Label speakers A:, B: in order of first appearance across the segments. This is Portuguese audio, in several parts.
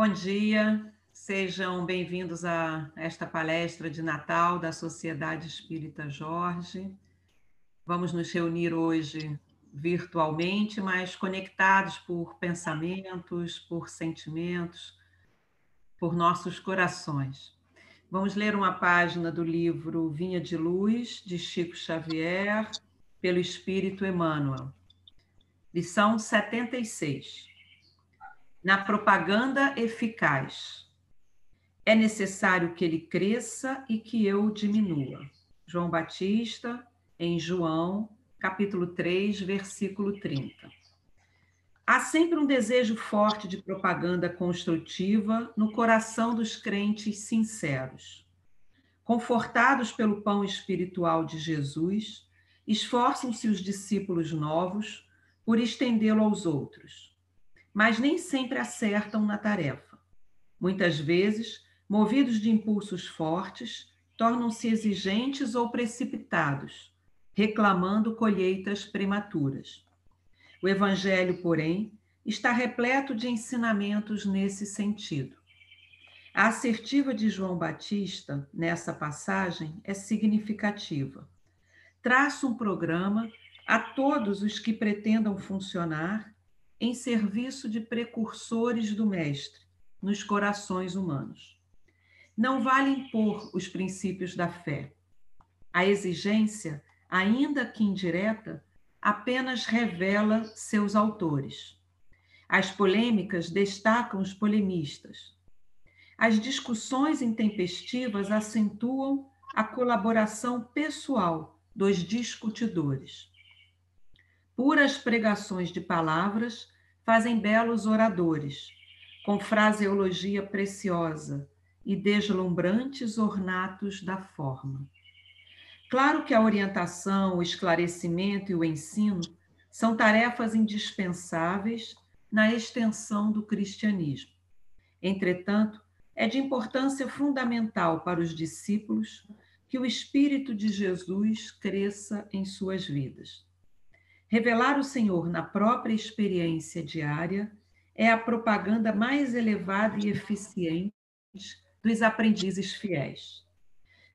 A: Bom dia, sejam bem-vindos a esta palestra de Natal da Sociedade Espírita Jorge. Vamos nos reunir hoje virtualmente, mas conectados por pensamentos, por sentimentos, por nossos corações. Vamos ler uma página do livro Vinha de Luz, de Chico Xavier, pelo Espírito Emmanuel. Lição 76. Na propaganda eficaz. É necessário que ele cresça e que eu diminua. João Batista, em João, capítulo 3, versículo 30. Há sempre um desejo forte de propaganda construtiva no coração dos crentes sinceros. Confortados pelo pão espiritual de Jesus, esforçam-se os discípulos novos por estendê-lo aos outros. Mas nem sempre acertam na tarefa. Muitas vezes, movidos de impulsos fortes, tornam-se exigentes ou precipitados, reclamando colheitas prematuras. O Evangelho, porém, está repleto de ensinamentos nesse sentido. A assertiva de João Batista, nessa passagem, é significativa. Traça um programa a todos os que pretendam funcionar em serviço de precursores do Mestre nos corações humanos. Não vale impor os princípios da fé. A exigência, ainda que indireta, apenas revela seus autores. As polêmicas destacam os polemistas. As discussões intempestivas acentuam a colaboração pessoal dos discutidores. Puras pregações de palavras fazem belos oradores, com fraseologia preciosa e deslumbrantes ornatos da forma. Claro que a orientação, o esclarecimento e o ensino são tarefas indispensáveis na extensão do cristianismo. Entretanto, é de importância fundamental para os discípulos que o Espírito de Jesus cresça em suas vidas. Revelar o Senhor na própria experiência diária é a propaganda mais elevada e eficiente dos aprendizes fiéis.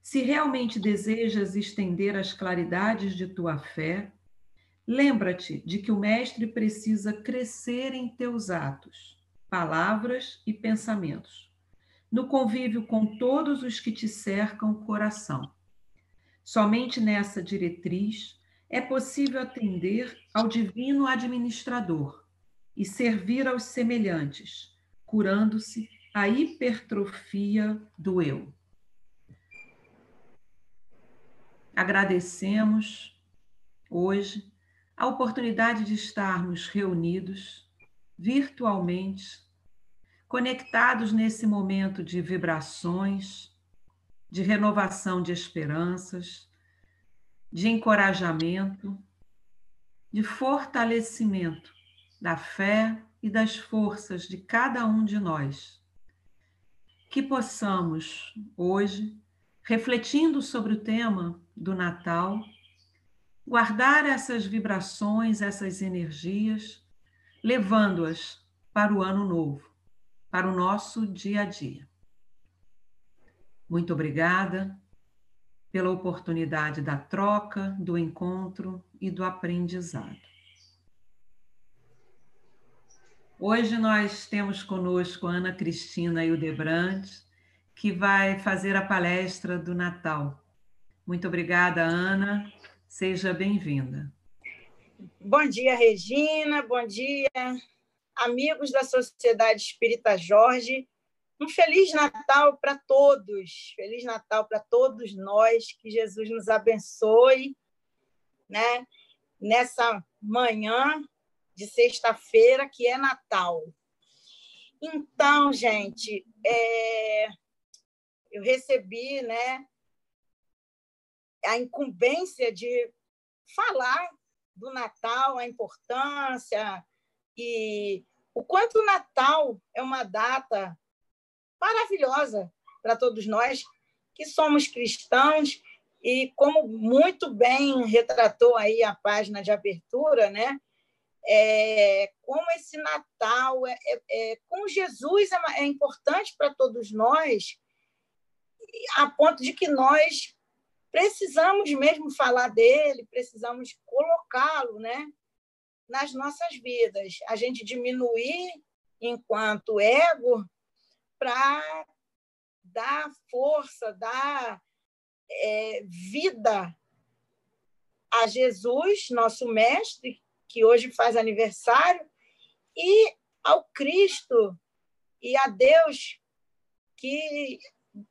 A: Se realmente desejas estender as claridades de tua fé, lembra-te de que o Mestre precisa crescer em teus atos, palavras e pensamentos, no convívio com todos os que te cercam o coração. Somente nessa diretriz é possível atender ao divino administrador e servir aos semelhantes, curando-se a hipertrofia do eu. Agradecemos hoje a oportunidade de estarmos reunidos virtualmente, conectados nesse momento de vibrações, de renovação de esperanças, de encorajamento, de fortalecimento da fé e das forças de cada um de nós. Que possamos, hoje, refletindo sobre o tema do Natal, guardar essas vibrações, essas energias, levando-as para o ano novo, para o nosso dia a dia. Muito obrigada pela oportunidade da troca, do encontro e do aprendizado. Hoje nós temos conosco Ana Cristina Hildebrand, que vai fazer a palestra do Natal. Muito obrigada, Ana. Seja bem-vinda.
B: Bom dia, Regina. Bom dia, amigos da Sociedade Espírita Jorge. Um feliz Natal para todos, feliz Natal para todos nós, que Jesus nos abençoe, né? Nessa manhã de sexta-feira, que é Natal. Então, gente, é... eu recebi, né, a incumbência de falar do Natal, a importância e o quanto o Natal é uma data maravilhosa para todos nós que somos cristãos e como muito bem retratou aí a página de abertura, né? é, como esse Natal é, é, é com Jesus é, é importante para todos nós, a ponto de que nós precisamos mesmo falar dele, precisamos colocá-lo, né, nas nossas vidas. A gente diminuir enquanto ego para dar força, dar é, vida a Jesus, nosso mestre, que hoje faz aniversário, e ao Cristo e a Deus que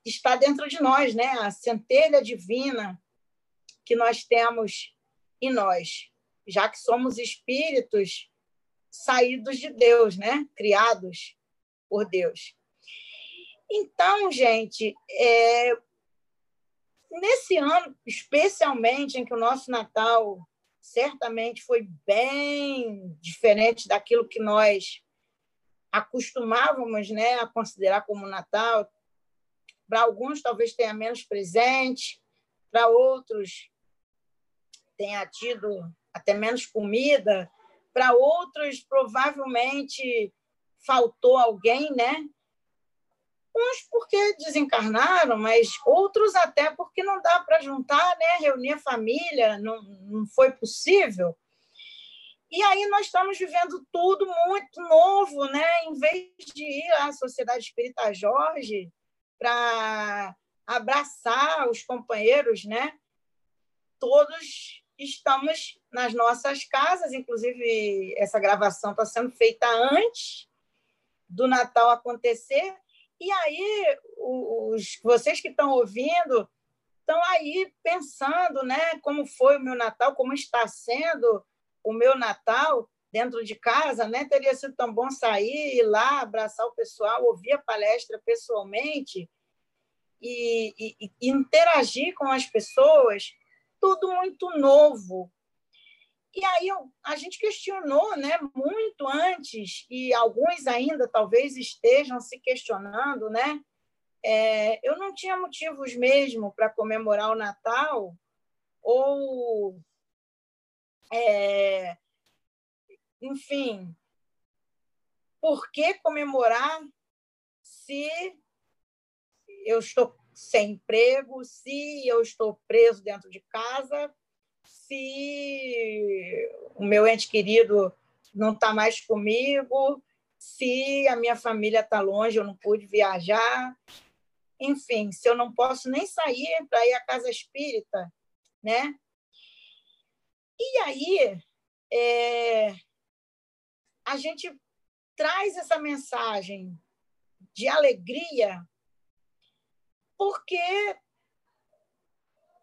B: está dentro de nós, né? A centelha divina que nós temos em nós, já que somos espíritos saídos de Deus, né? Criados por Deus. Então, gente, é, nesse ano, especialmente em que o nosso Natal certamente foi bem diferente daquilo que nós acostumávamos né, a considerar como Natal. Para alguns, talvez tenha menos presente, para outros, tenha tido até menos comida, para outros, provavelmente faltou alguém, né? Uns porque desencarnaram, mas outros até porque não dá para juntar, né? reunir a família, não, não foi possível. E aí nós estamos vivendo tudo muito novo, né? Em vez de ir à Sociedade Espírita Jorge para abraçar os companheiros, né? Todos estamos nas nossas casas, inclusive essa gravação está sendo feita antes do Natal acontecer, e aí, os, vocês que estão ouvindo, estão aí pensando né, como foi o meu Natal, como está sendo o meu Natal dentro de casa, né? Teria sido tão bom sair, ir lá, abraçar o pessoal, ouvir a palestra pessoalmente e, e, e interagir com as pessoas, tudo muito novo, e aí a gente questionou né, muito antes, e alguns ainda talvez estejam se questionando, né? É, eu não tinha motivos mesmo para comemorar o Natal, ou, é, enfim, por que comemorar se eu estou sem emprego, se eu estou preso dentro de casa, se o meu ente querido não está mais comigo, se a minha família está longe, eu não pude viajar, enfim, se eu não posso nem sair para ir à casa espírita, né? E aí é, a gente traz essa mensagem de alegria porque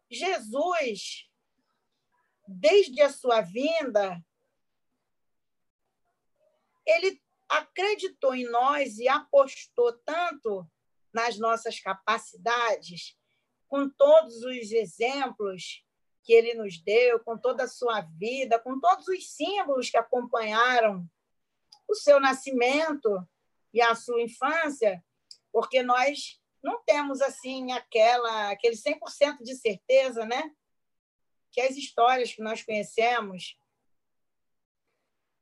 B: Jesus desde a sua vinda, ele acreditou em nós e apostou tanto nas nossas capacidades, com todos os exemplos que ele nos deu, com toda a sua vida, com todos os símbolos que acompanharam o seu nascimento e a sua infância, porque nós não temos assim aquela aquele 100% de certeza, né? Que as histórias que nós conhecemos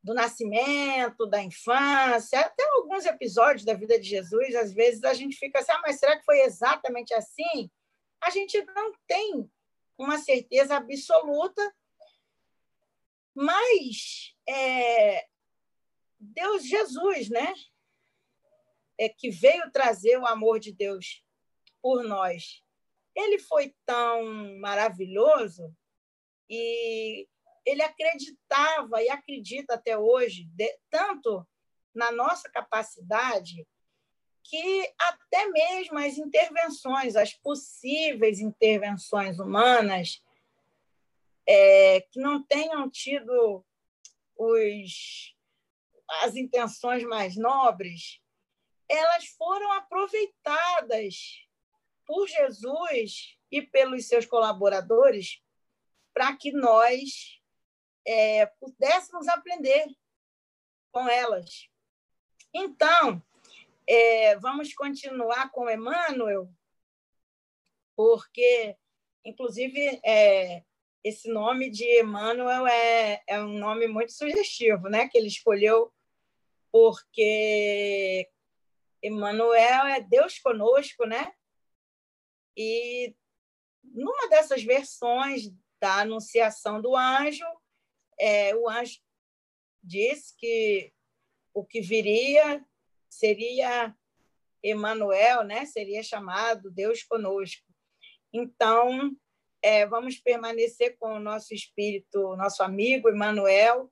B: do nascimento, da infância, até alguns episódios da vida de Jesus, às vezes a gente fica assim, ah, mas será que foi exatamente assim? A gente não tem uma certeza absoluta, mas é, Deus, Jesus, né? É, que veio trazer o amor de Deus por nós. Ele foi tão maravilhoso e ele acreditava e acredita até hoje, de, tanto na nossa capacidade, que até mesmo as intervenções, as possíveis intervenções humanas, é, que não tenham tido os, as intenções mais nobres, elas foram aproveitadas por Jesus e pelos seus colaboradores para que nós é, pudéssemos aprender com elas. Então, é, vamos continuar com Emmanuel, porque, inclusive, é, esse nome de Emmanuel é, é um nome muito sugestivo, né? Que ele escolheu porque Emmanuel é Deus conosco, né? E numa dessas versões da anunciação do anjo, é, o anjo disse que o que viria seria Emmanuel, né? Seria chamado Deus conosco. Então, é, vamos permanecer com o nosso espírito, nosso amigo Emmanuel,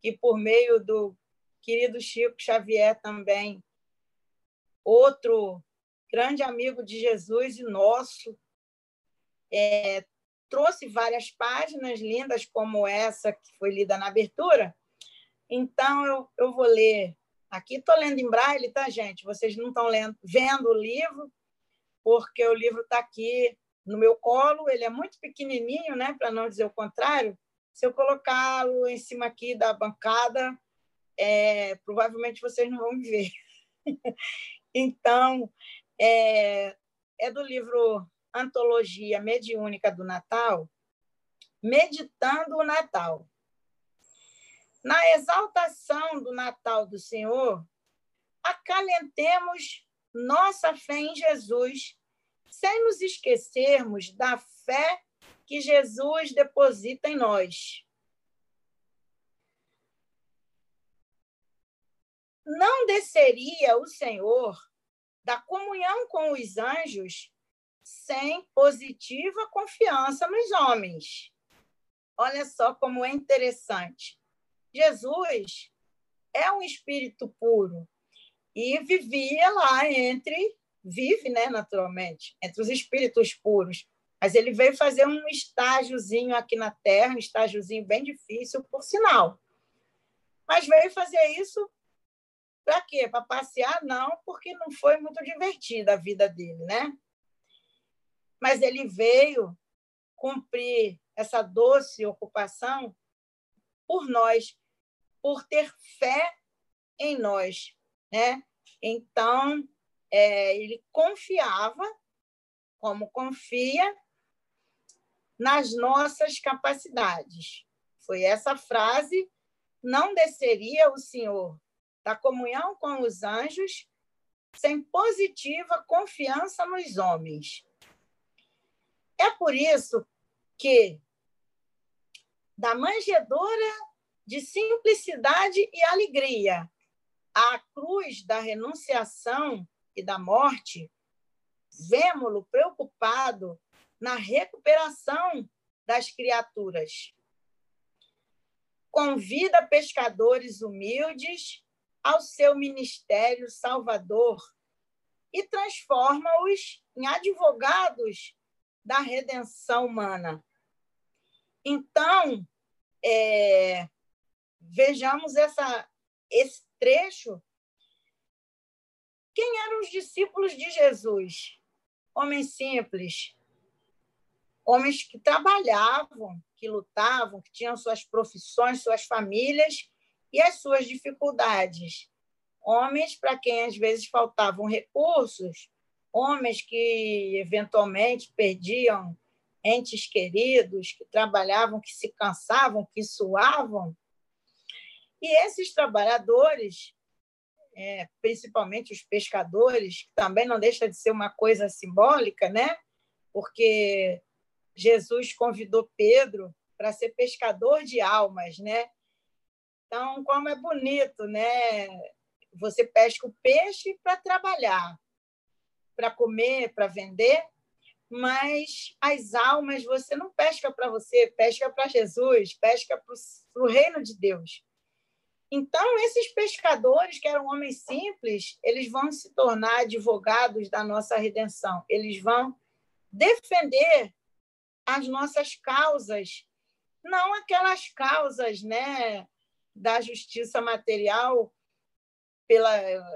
B: que por meio do querido Chico Xavier também, outro grande amigo de Jesus e nosso, é, trouxe várias páginas lindas como essa que foi lida na abertura. Então, eu, eu vou ler aqui. Estou lendo em braille, tá, gente? Vocês não estão vendo o livro, porque o livro está aqui no meu colo. Ele é muito pequenininho, né? para não dizer o contrário. Se eu colocá-lo em cima aqui da bancada, é, provavelmente vocês não vão me ver. então, é, é do livro Antologia Mediúnica do Natal, Meditando o Natal. Na exaltação do Natal do Senhor, acalentemos nossa fé em Jesus, sem nos esquecermos da fé que Jesus deposita em nós. Não desceria o Senhor da comunhão com os anjos sem positiva confiança nos homens. Olha só como é interessante. Jesus é um espírito puro e vivia lá entre, vive, né, naturalmente, entre os espíritos puros. Mas ele veio fazer um estágiozinho aqui na Terra, um estágiozinho bem difícil, por sinal. Mas veio fazer isso para quê? Para passear? Não, porque não foi muito divertida a vida dele, né? Mas ele veio cumprir essa doce ocupação por nós, por ter fé em nós, né? Então é, ele confiava, como confia, nas nossas capacidades. Foi essa frase: não desceria o Senhor da comunhão com os anjos sem positiva confiança nos homens. É por isso que, da manjedora de simplicidade e alegria à cruz da renunciação e da morte, vemos-lo preocupado na recuperação das criaturas. Convida pescadores humildes ao seu ministério salvador e transforma-os em advogados da redenção humana. Então, é, vejamos essa, esse trecho. Quem eram os discípulos de Jesus? Homens simples, homens que trabalhavam, que lutavam, que tinham suas profissões, suas famílias e as suas dificuldades. Homens para quem às vezes faltavam recursos, homens que eventualmente perdiam entes queridos, que trabalhavam, que se cansavam, que suavam. E esses trabalhadores, é, principalmente os pescadores, que também não deixa de ser uma coisa simbólica, né? porque Jesus convidou Pedro para ser pescador de almas, né? Então, como é bonito, né? Você pesca o peixe para trabalhar, para comer, para vender, mas as almas você não pesca para você, pesca para Jesus, pesca para o reino de Deus. Então, esses pescadores, que eram homens simples, eles vão se tornar advogados da nossa redenção. Eles vão defender as nossas causas, não aquelas causas né, da justiça material pela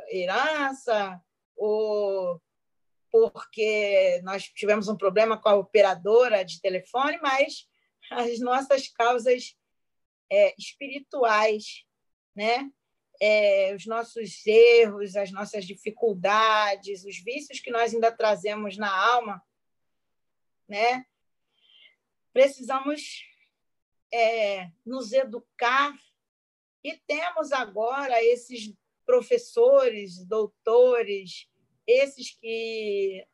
B: herança ou porque nós tivemos um problema com a operadora de telefone, mas as nossas causas é, espirituais, né? É, os nossos erros, as nossas dificuldades, os vícios que nós ainda trazemos na alma, né? precisamos é, nos educar e temos agora esses professores, doutores, esses que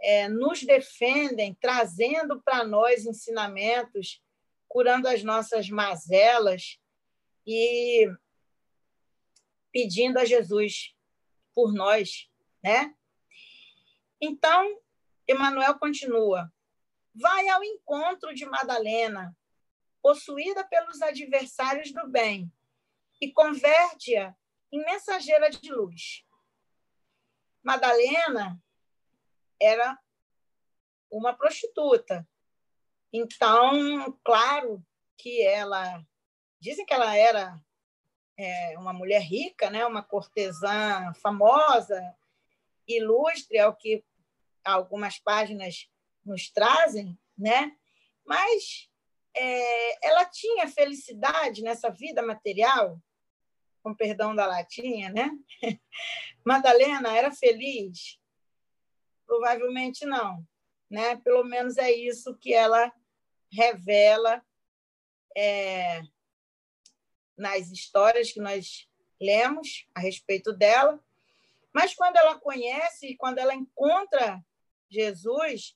B: é, nos defendem, trazendo para nós ensinamentos, curando as nossas mazelas e pedindo a Jesus por nós, né? Então, Emmanuel continua: vai ao encontro de Madalena, possuída pelos adversários do bem, e converte-a em mensageira de luz. Madalena era uma prostituta. Então, claro que ela. Dizem que ela era é, uma mulher rica, né? uma cortesã famosa, ilustre, é o que algumas páginas nos trazem, né? mas é, ela tinha felicidade nessa vida material, com perdão da latinha, né? Madalena era feliz? Provavelmente não, né? Pelo menos é isso que ela revela é, nas histórias que nós lemos a respeito dela. Mas quando ela conhece, quando ela encontra Jesus,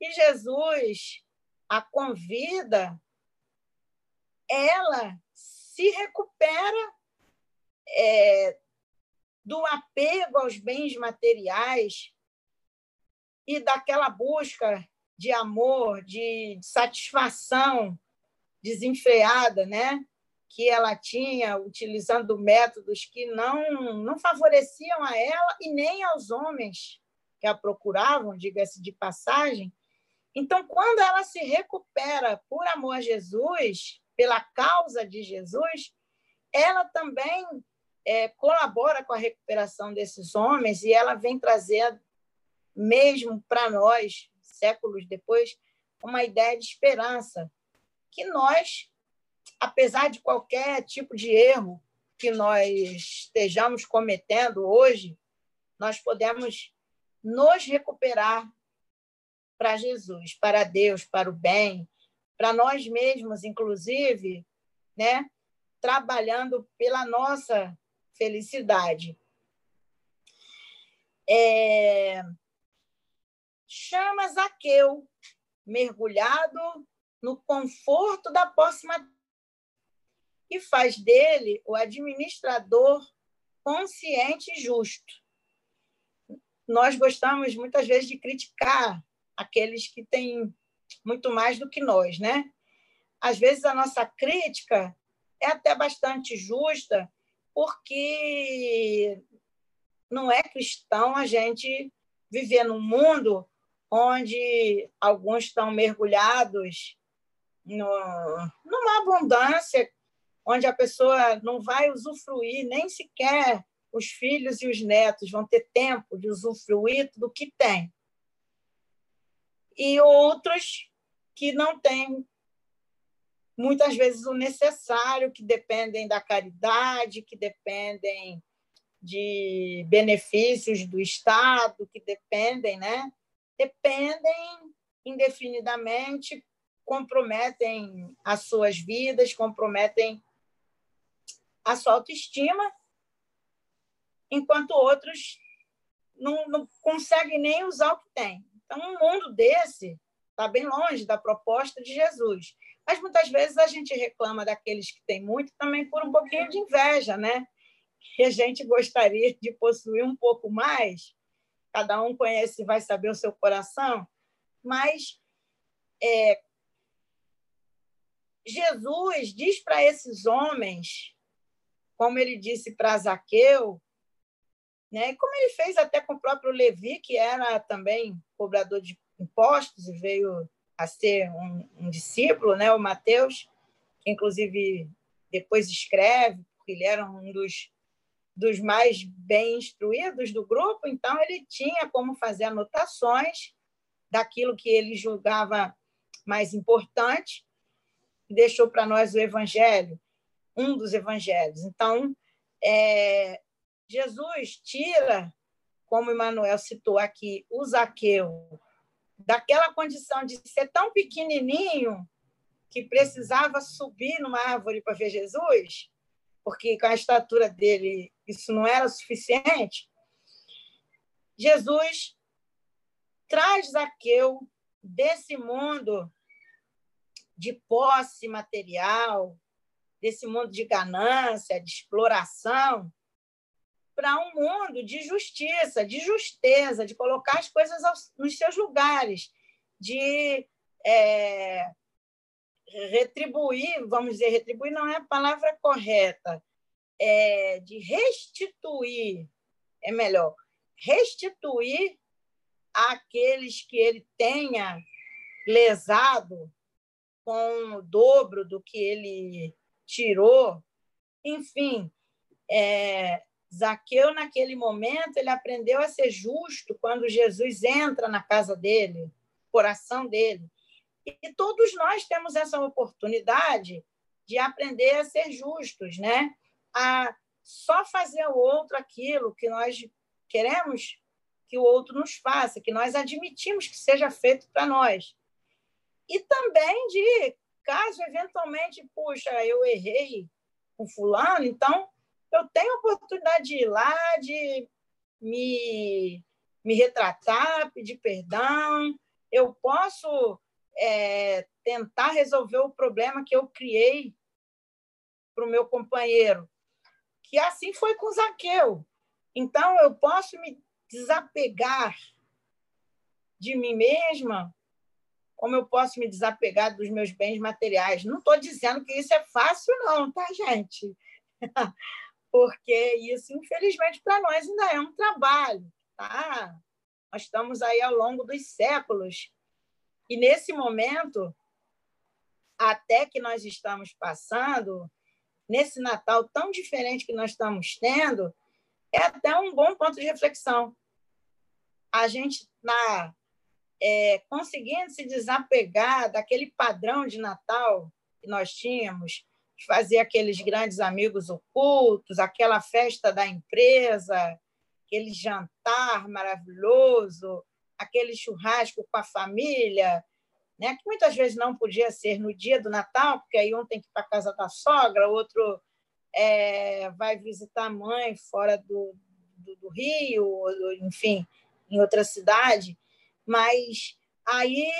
B: e Jesus a convida, ela se recupera é, do apego aos bens materiais e daquela busca de amor, de satisfação desenfreada, né? que ela tinha, utilizando métodos que não, não favoreciam a ela e nem aos homens que a procuravam, diga-se de passagem. Então, quando ela se recupera por amor a Jesus, pela causa de Jesus, ela também é, colabora com a recuperação desses homens e ela vem trazer, mesmo para nós, séculos depois, uma ideia de esperança, que nós, apesar de qualquer tipo de erro que nós estejamos cometendo hoje, nós podemos nos recuperar para Jesus, para Deus, para o bem, para nós mesmos, inclusive, né? trabalhando pela nossa felicidade. É... Chama Zaqueu, mergulhado no conforto da próxima e faz dele o administrador consciente e justo. Nós gostamos muitas vezes de criticar aqueles que têm muito mais do que nós, né? Às vezes a nossa crítica é até bastante justa, porque não é cristão a gente viver num mundo onde alguns estão mergulhados no, numa abundância, onde a pessoa não vai usufruir nem sequer os filhos e os netos vão ter tempo de usufruir do que tem. E outros que não têm muitas vezes o necessário, que dependem da caridade, que dependem de benefícios do Estado, que dependem, né? Dependem indefinidamente, comprometem as suas vidas, comprometem a sua autoestima, enquanto outros não, não conseguem nem usar o que têm. Então, um mundo desse está bem longe da proposta de Jesus. Mas muitas vezes a gente reclama daqueles que têm muito também por um pouquinho de inveja, né? Que a gente gostaria de possuir um pouco mais. Cada um conhece, vai saber o seu coração. Mas é, Jesus diz para esses homens, como ele disse para Zaqueu, né? Como ele fez até com o próprio Levi, que era também cobrador de impostos e veio a ser um, um discípulo, né? o Mateus, que inclusive depois escreve, porque ele era um dos, dos mais bem instruídos do grupo, então ele tinha como fazer anotações daquilo que ele julgava mais importante, deixou para nós o Evangelho, um dos Evangelhos. Então, é, Jesus tira, como Emmanuel citou aqui, o Zaqueu daquela condição de ser tão pequenininho que precisava subir numa árvore para ver Jesus, porque com a estatura dele isso não era suficiente. Jesus traz Zaqueu desse mundo de posse material, desse mundo de ganância, de exploração, para um mundo de justiça, de justeza, de colocar as coisas aos, nos seus lugares, de é, retribuir, vamos dizer, retribuir não é a palavra correta, é, de restituir, é melhor, restituir àqueles que ele tenha lesado com o dobro do que ele tirou. Enfim, é, Zaqueu, naquele momento, ele aprendeu a ser justo quando Jesus entra na casa dele, coração dele. E todos nós temos essa oportunidade de aprender a ser justos, né? A só fazer ao outro aquilo que nós queremos que o outro nos faça, que nós admitimos que seja feito para nós. E também de, caso eventualmente, puxa, eu errei com fulano, então eu tenho a oportunidade de ir lá, de me, me retratar, pedir perdão, eu posso é, tentar resolver o problema que eu criei para o meu companheiro. Que assim foi com Zaqueu. Então, eu posso me desapegar de mim mesma, como eu posso me desapegar dos meus bens materiais. Não estou dizendo que isso é fácil, não, tá, gente? Porque isso, infelizmente, para nós ainda é um trabalho, tá? Nós estamos aí ao longo dos séculos e nesse momento, até que nós estamos passando, nesse Natal tão diferente que nós estamos tendo, é até um bom ponto de reflexão. A gente na é, conseguindo se desapegar daquele padrão de Natal que nós tínhamos, fazer aqueles grandes amigos ocultos, aquela festa da empresa, aquele jantar maravilhoso, aquele churrasco com a família, né? que muitas vezes não podia ser no dia do Natal, porque aí um tem que ir para a casa da sogra, o outro é, vai visitar a mãe fora do, do, do Rio, enfim, em outra cidade. Mas aí,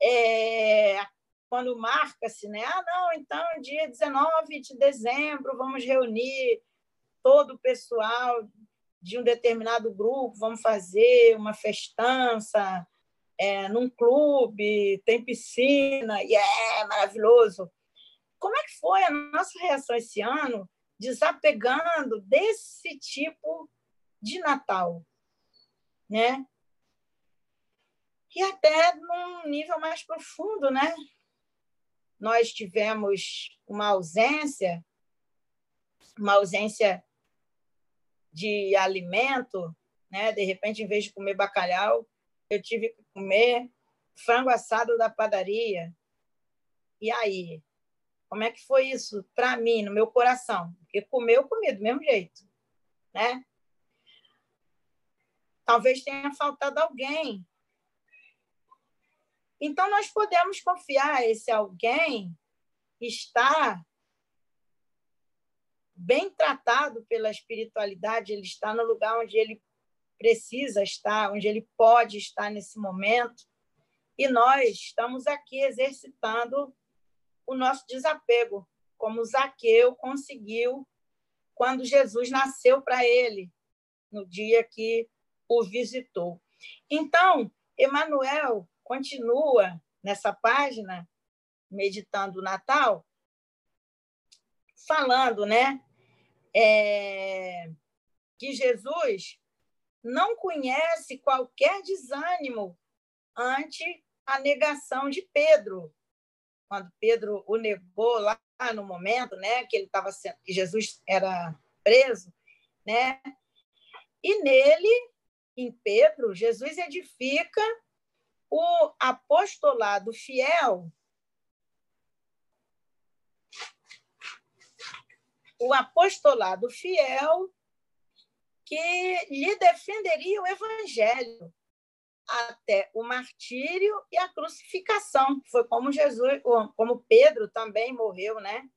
B: é, quando marca-se, né? ah, não, então, dia 19 de dezembro, vamos reunir todo o pessoal de um determinado grupo, vamos fazer uma festança é, num clube, tem piscina, e é maravilhoso. Como é que foi a nossa reação esse ano, desapegando desse tipo de Natal? Né? E até num nível mais profundo, né? Nós tivemos uma ausência, uma ausência de alimento, né? De repente, em vez de comer bacalhau, eu tive que comer frango assado da padaria. E aí, como é que foi isso para mim, no meu coração? Porque comer, eu comi do mesmo jeito, né? Talvez tenha faltado alguém. Então, nós podemos confiar esse alguém está bem tratado pela espiritualidade, ele está no lugar onde ele precisa estar, onde ele pode estar nesse momento. E nós estamos aqui exercitando o nosso desapego, como Zaqueu conseguiu quando Jesus nasceu para ele, no dia que o visitou. Então, Emmanuel continua nessa página, meditando o Natal, falando, né? É, que Jesus não conhece qualquer desânimo ante a negação de Pedro. Quando Pedro o negou lá no momento, né, que ele estava que Jesus era preso, né? E nele, em Pedro, Jesus edifica o apostolado fiel o apostolado fiel que lhe defenderia o evangelho, até o martírio e a crucificação. Foi como Jesus, como Pedro também morreu, né?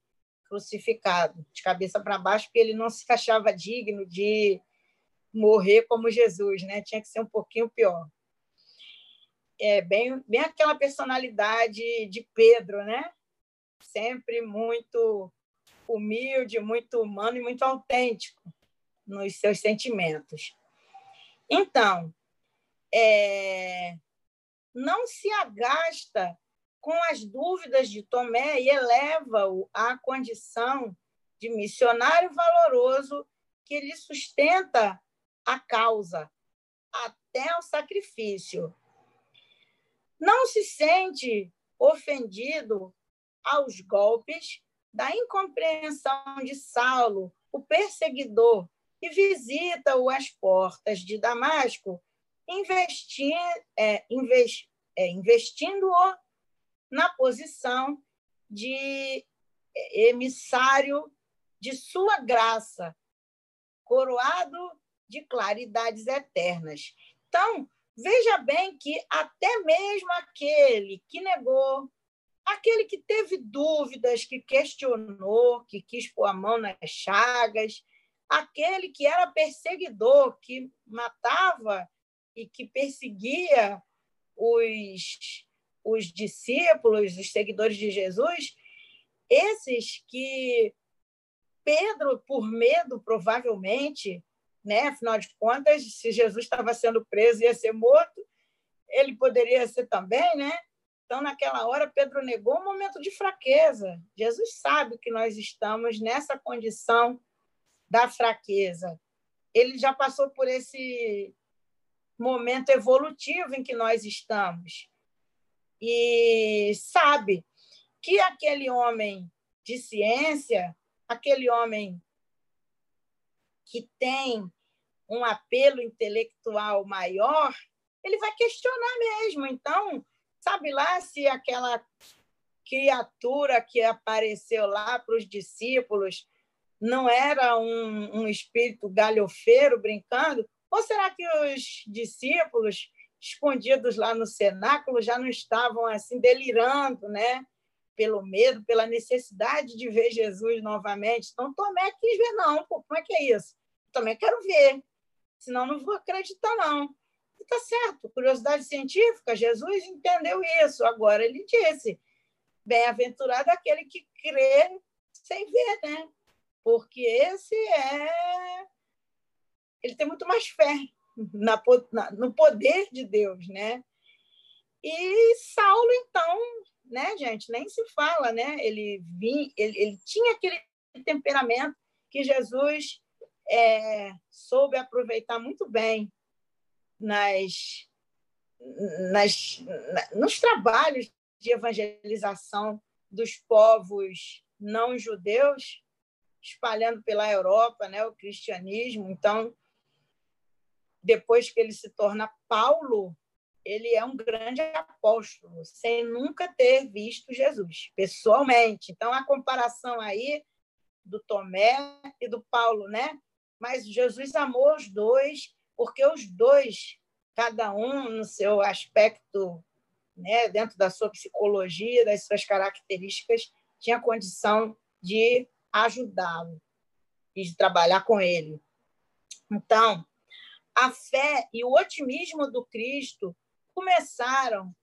B: Crucificado, de cabeça para baixo, porque ele não se achava digno de morrer como Jesus, né? Tinha que ser um pouquinho pior. É bem, bem aquela personalidade de Pedro, né? Sempre muito humilde, muito humano e muito autêntico nos seus sentimentos. Então, é, não se agasta com as dúvidas de Tomé e eleva-o à condição de missionário valoroso que lhe sustenta a causa até o sacrifício. Não se sente ofendido aos golpes da incompreensão de Saulo, o perseguidor, e visita-o às portas de Damasco investir, é, invest, é, investindo-o na posição de emissário de sua graça, coroado de claridades eternas. Então, veja bem que até mesmo aquele que negou, aquele que teve dúvidas, que questionou, que quis pôr a mão nas chagas, aquele que era perseguidor, que matava e que perseguia os, os discípulos, os seguidores de Jesus, esses que Pedro, por medo, provavelmente, né? afinal de contas, se Jesus estava sendo preso e ia ser morto, ele poderia ser também, né? Então, naquela hora, Pedro negou um momento de fraqueza. Jesus sabe que nós estamos nessa condição da fraqueza. Ele já passou por esse momento evolutivo em que nós estamos. E sabe que aquele homem de ciência, aquele homem que tem um apelo intelectual maior, ele vai questionar mesmo. Então, sabe lá se aquela criatura que apareceu lá para os discípulos não era um, um espírito galhofeiro brincando? Ou será que os discípulos, escondidos lá no cenáculo, já não estavam assim delirando, né? Pelo medo, pela necessidade de ver Jesus novamente. Então, Tomé quis ver, não, pô, como é que é isso? Também quero ver, senão não vou acreditar, não. E tá certo, curiosidade científica, Jesus entendeu isso. Agora ele disse: bem-aventurado aquele que crê sem ver, né? Porque esse é ele tem muito mais fé na, na, no poder de Deus, né? E Saulo, então, né, gente, nem se fala, né? Ele, vi, ele, ele tinha aquele temperamento que Jesus é, soube aproveitar muito bem nas, nas, nos trabalhos de evangelização dos povos não judeus, espalhando pela Europa né, o cristianismo. Então, depois que ele se torna Paulo, ele é um grande apóstolo, sem nunca ter visto Jesus pessoalmente. Então, a comparação aí do Tomé e do Paulo, né? Mas Jesus amou os dois, porque os dois, cada um no seu aspecto, né, dentro da sua psicologia, das suas características, tinha condição de ajudá-lo e de trabalhar com ele. Então, a fé e o otimismo do Cristo começaram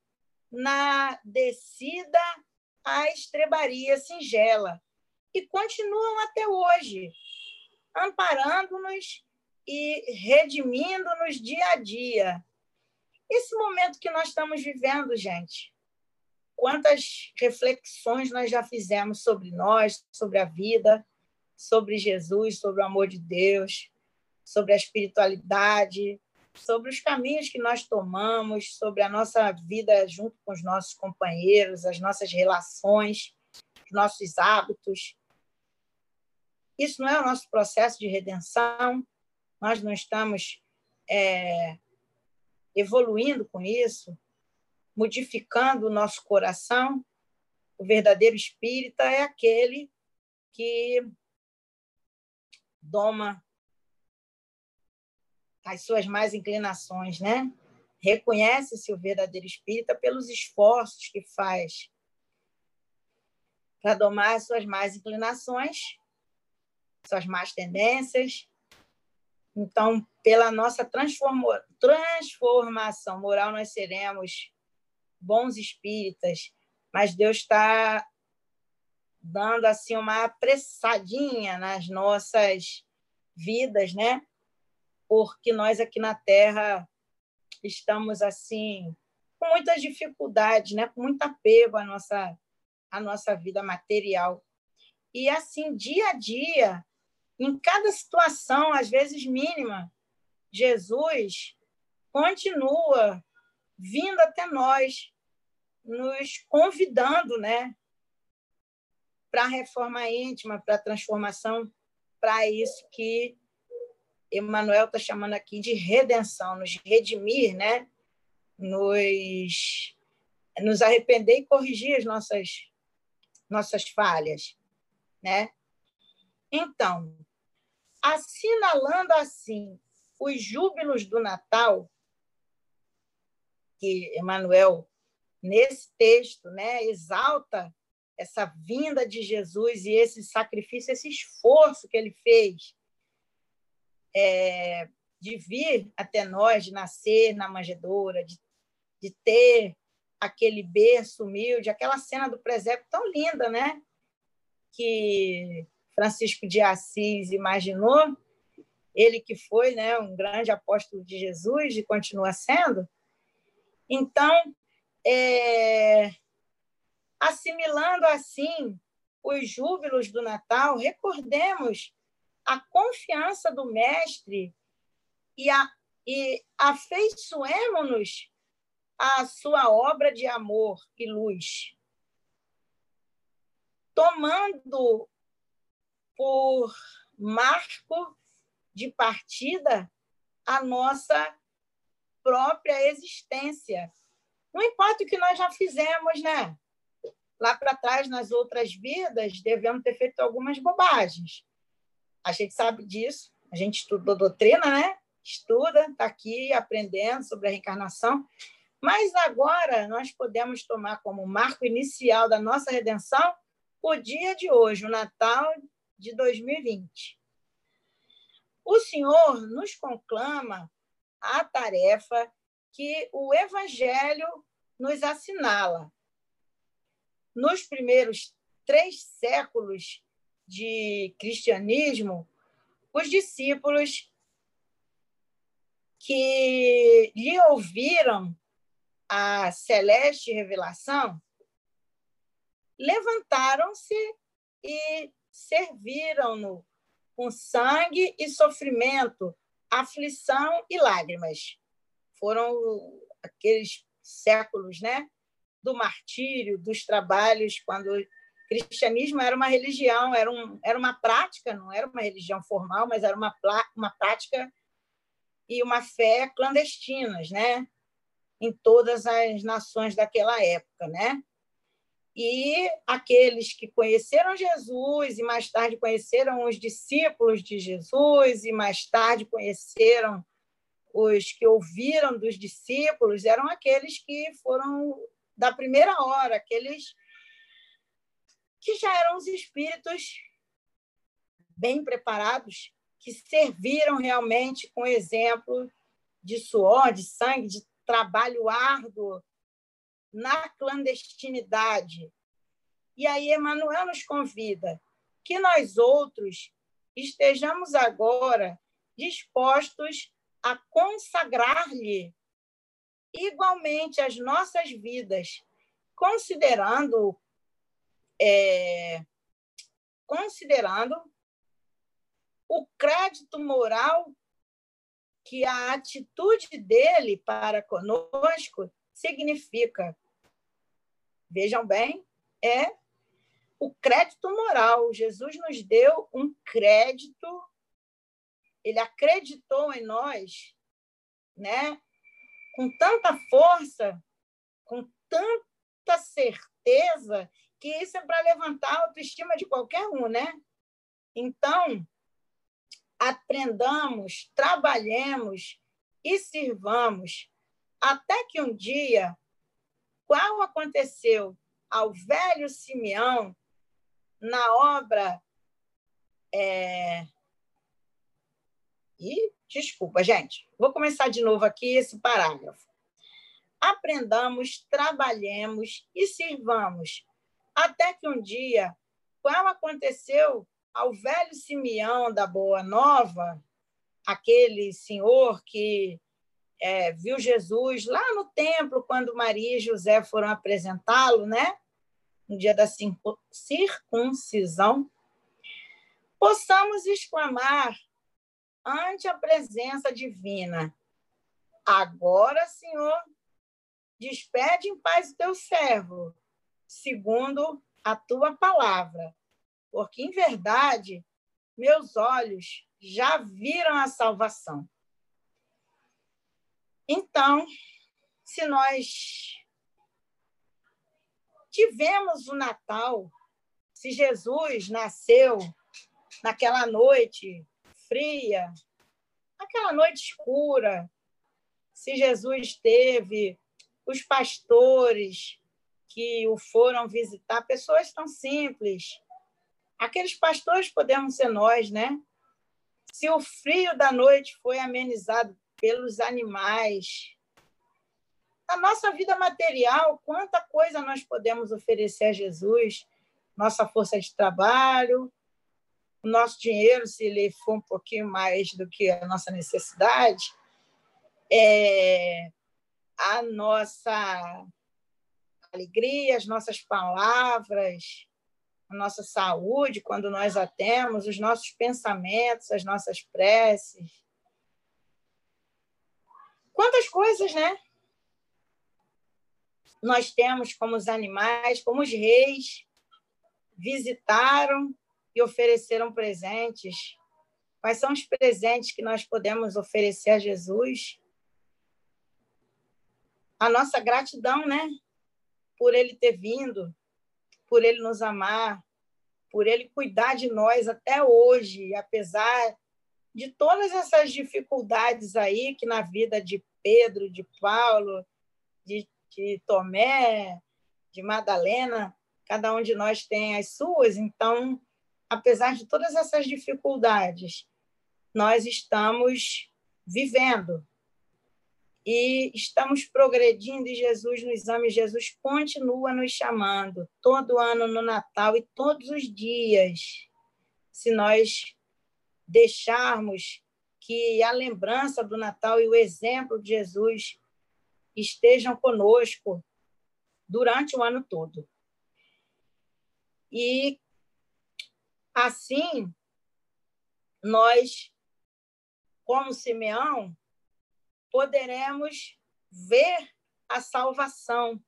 B: na descida à estrebaria singela e continuam até hoje, amparando-nos e redimindo-nos dia a dia. Esse momento que nós estamos vivendo, gente, quantas reflexões nós já fizemos sobre nós, sobre a vida, sobre Jesus, sobre o amor de Deus, sobre a espiritualidade, sobre os caminhos que nós tomamos, sobre a nossa vida junto com os nossos companheiros, as nossas relações, os nossos hábitos. Isso não é o nosso processo de redenção, nós não estamos é, evoluindo com isso, modificando o nosso coração. O verdadeiro espírita é aquele que doma as suas mais inclinações, né? Reconhece-se o verdadeiro espírita pelos esforços que faz para domar suas más inclinações, suas más tendências. Então, pela nossa transformação moral, nós seremos bons espíritas, mas Deus está dando assim uma apressadinha nas nossas vidas, né? Porque nós aqui na Terra estamos assim com muitas dificuldades, né? Com muito apego à nossa à nossa vida material. E assim, dia a dia, em cada situação, às vezes mínima, Jesus continua vindo até nós, nos convidando, né, para a reforma íntima, para a transformação, para isso que Emmanuel está chamando aqui de redenção, nos redimir, né? nos, nos arrepender e corrigir as nossas, nossas falhas. Né? Então, assinalando assim os júbilos do Natal, que Emmanuel, nesse texto, né, exalta essa vinda de Jesus e esse sacrifício, esse esforço que ele fez é, de vir até nós, de nascer na manjedoura, de, de ter aquele berço humilde, aquela cena do presépio tão linda, né? Que Francisco de Assis imaginou, ele que foi né, um grande apóstolo de Jesus e continua sendo. Então, é, assimilando assim os júbilos do Natal, recordemos a confiança do Mestre e, a, e afeiçoemos-nos à sua obra de amor e luz, tomando por marco de partida a nossa própria existência. Não importa o que nós já fizemos, né? lá para trás, nas outras vidas, devemos ter feito algumas bobagens. A gente sabe disso, a gente estudou doutrina, né? Estuda, está aqui aprendendo sobre a reencarnação. Mas agora nós podemos tomar como marco inicial da nossa redenção o dia de hoje, o Natal de 2020. O Senhor nos conclama a tarefa que o Evangelho nos assinala, nos primeiros três séculos de cristianismo, os discípulos que lhe ouviram a celeste revelação levantaram-se e serviram-no com sangue e sofrimento, aflição e lágrimas. Foram aqueles séculos, né? do martírio, dos trabalhos, quando o cristianismo era uma religião, era, um, era uma prática, não era uma religião formal, mas era uma, uma prática e uma fé clandestinas, né? em todas as nações daquela época, né? E aqueles que conheceram Jesus e mais tarde conheceram os discípulos de Jesus e mais tarde conheceram os que ouviram dos discípulos eram aqueles que foram da primeira hora, aqueles que já eram os espíritos bem preparados, que serviram realmente com exemplo de suor, de sangue, de trabalho árduo na clandestinidade. E aí Emmanuel nos convida que nós outros estejamos agora dispostos a consagrar-lhe igualmente as nossas vidas, considerando é, considerando o crédito moral que a atitude dele para conosco significa. Vejam bem, é o crédito moral. Jesus nos deu um crédito, ele acreditou em nós, né? com tanta força, com tanta certeza, que isso é para levantar a autoestima de qualquer um, né? Então, aprendamos, trabalhemos e sirvamos Até que um dia, qual aconteceu ao velho Simeão na obra. É... E, desculpa, gente, vou começar de novo aqui esse parágrafo. Aprendamos, trabalhemos e sirvamos, até que um dia, qual aconteceu ao velho Simeão da Boa Nova, aquele senhor que é, viu Jesus lá no templo, quando Maria e José foram apresentá-lo, né? no dia da circuncisão, possamos exclamar ante a presença divina: Agora, Senhor, despede em paz o teu servo, segundo a tua palavra, porque em verdade meus olhos já viram a salvação. Então, se nós tivemos o Natal, se Jesus nasceu naquela noite fria, naquela noite escura, se Jesus teve os pastores que o foram visitar, pessoas tão simples. Aqueles pastores podemos ser nós, né? Se o frio da noite foi amenizado pelos animais, a nossa vida material, quanta coisa nós podemos oferecer a Jesus, nossa força de trabalho, o nosso dinheiro, se ele for um pouquinho mais do que a nossa necessidade, é, a nossa alegria, as nossas palavras, a nossa saúde, quando nós a temos, os nossos pensamentos, as nossas preces. Quantas coisas, né? nós temos como os animais, como os reis, visitaram e ofereceram presentes. Quais são os presentes que nós podemos oferecer a Jesus? A nossa gratidão, né? Por ele ter vindo, por ele nos amar, por ele cuidar de nós até hoje, apesar de todas essas dificuldades aí que na vida de Pedro, de Paulo, de de Tomé, de Madalena, cada um de nós tem as suas, então, apesar de todas essas dificuldades, nós estamos vivendo e estamos progredindo e Jesus nos ama e Jesus continua nos chamando todo ano no Natal e todos os dias. Se nós deixarmos que a lembrança do Natal e o exemplo de Jesus estejam conosco durante o ano todo. E assim, nós, como Simeão, poderemos ver a salvação,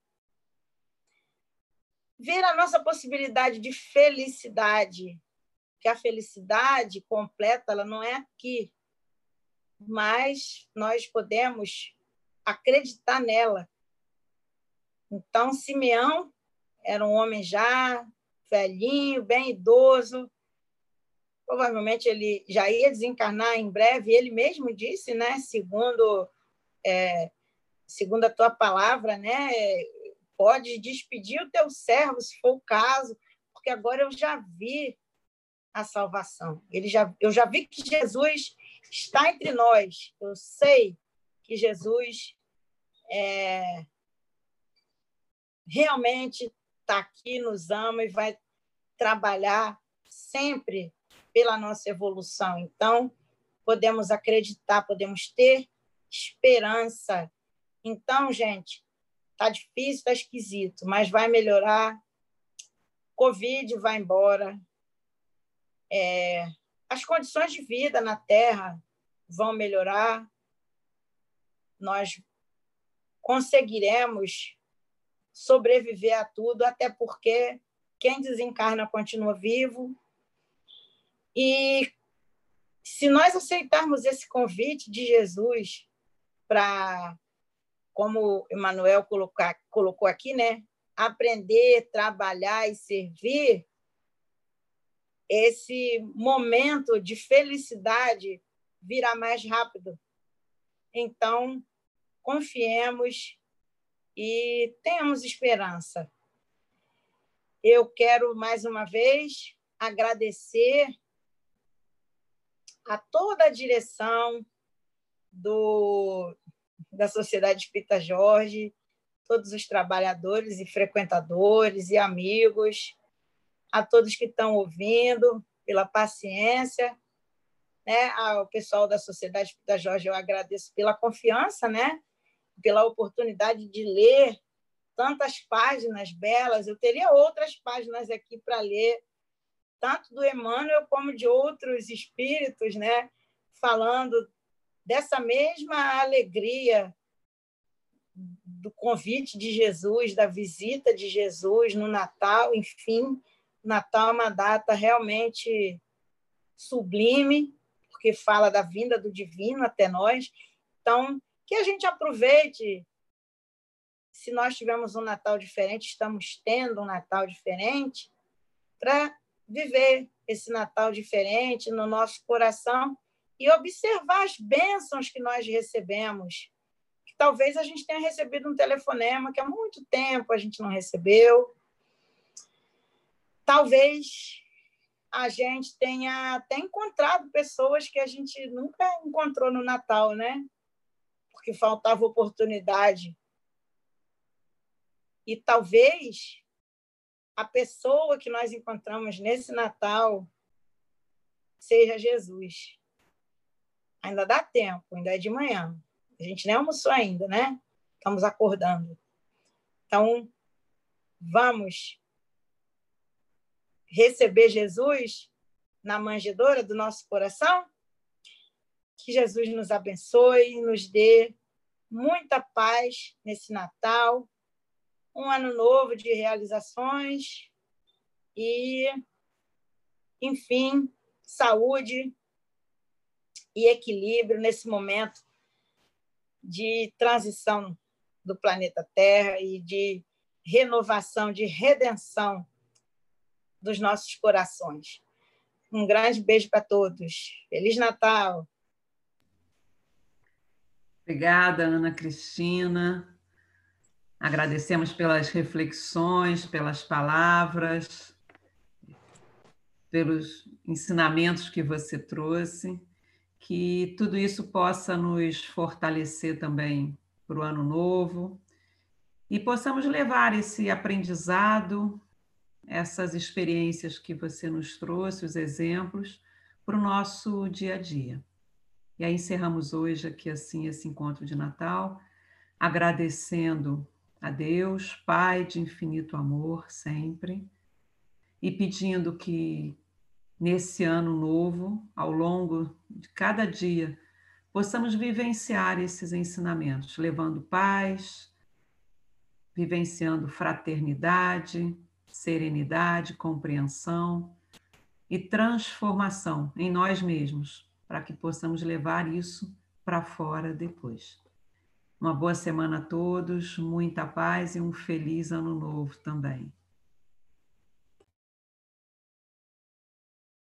B: ver a nossa possibilidade de felicidade, que a felicidade completa ela não é aqui, mas nós podemos acreditar nela. Então, Simeão era um homem já velhinho, bem idoso. Provavelmente ele já ia desencarnar em breve. Ele mesmo disse, né? Segundo é, segundo a tua palavra, né? Pode despedir o teu servo, se for o caso, porque agora eu já vi a salvação. Ele já, eu já vi que Jesus está entre nós. Eu sei que Jesus é, realmente está aqui, nos ama e vai trabalhar sempre pela nossa evolução. Então, podemos acreditar, podemos ter esperança. Então, gente, está difícil, está esquisito, mas vai melhorar. Covid vai embora. É, as condições de vida na Terra vão melhorar nós conseguiremos sobreviver a tudo, até porque quem desencarna continua vivo. E se nós aceitarmos esse convite de Jesus para, como Emmanuel colocou aqui, né? aprender, trabalhar e servir, esse momento de felicidade virá mais rápido então, confiemos e tenhamos esperança. Eu quero mais uma vez agradecer a toda a direção do, da Sociedade Espírita Jorge, todos os trabalhadores e frequentadores e amigos, a todos que estão ouvindo, pela paciência, né? ao pessoal da Sociedade Espírita Jorge, eu agradeço pela confiança, né? pela oportunidade de ler tantas páginas belas. Eu teria outras páginas aqui para ler, tanto do Emmanuel como de outros espíritos, né? falando dessa mesma alegria do convite de Jesus, da visita de Jesus no Natal, enfim, Natal é uma data realmente sublime, porque fala da vinda do divino até nós. Então, que a gente aproveite. Se nós tivemos um Natal diferente, estamos tendo um Natal diferente, para viver esse Natal diferente no nosso coração e observar as bênçãos que nós recebemos. Que talvez a gente tenha recebido um telefonema que há muito tempo a gente não recebeu. Talvez a gente tenha até encontrado pessoas que a gente nunca encontrou no Natal, né? Porque faltava oportunidade. E talvez a pessoa que nós encontramos nesse Natal seja Jesus. Ainda dá tempo, ainda é de manhã. A gente nem almoçou ainda, né? Estamos acordando. Então, vamos receber Jesus na manjedoura do nosso coração? Que Jesus nos abençoe e nos dê muita paz nesse Natal, um ano novo de realizações e, enfim, saúde e equilíbrio nesse momento de transição do planeta Terra e de renovação, de redenção dos nossos corações. Um grande beijo para todos. Feliz Natal!
A: Obrigada, Ana Cristina. Agradecemos pelas reflexões, pelas palavras, pelos ensinamentos que você trouxe que tudo isso possa nos fortalecer também para o ano novo e possamos levar esse aprendizado, essas experiências que você nos trouxe, os exemplos, para o nosso dia a dia. E aí encerramos hoje aqui assim esse encontro de Natal, agradecendo a Deus, Pai de infinito amor sempre, e pedindo que nesse ano novo, ao longo de cada dia, possamos vivenciar esses ensinamentos, levando paz, vivenciando fraternidade, serenidade, compreensão e transformação em nós mesmos, para que possamos levar isso para fora depois. Uma boa semana a todos, muita paz e um feliz ano novo também.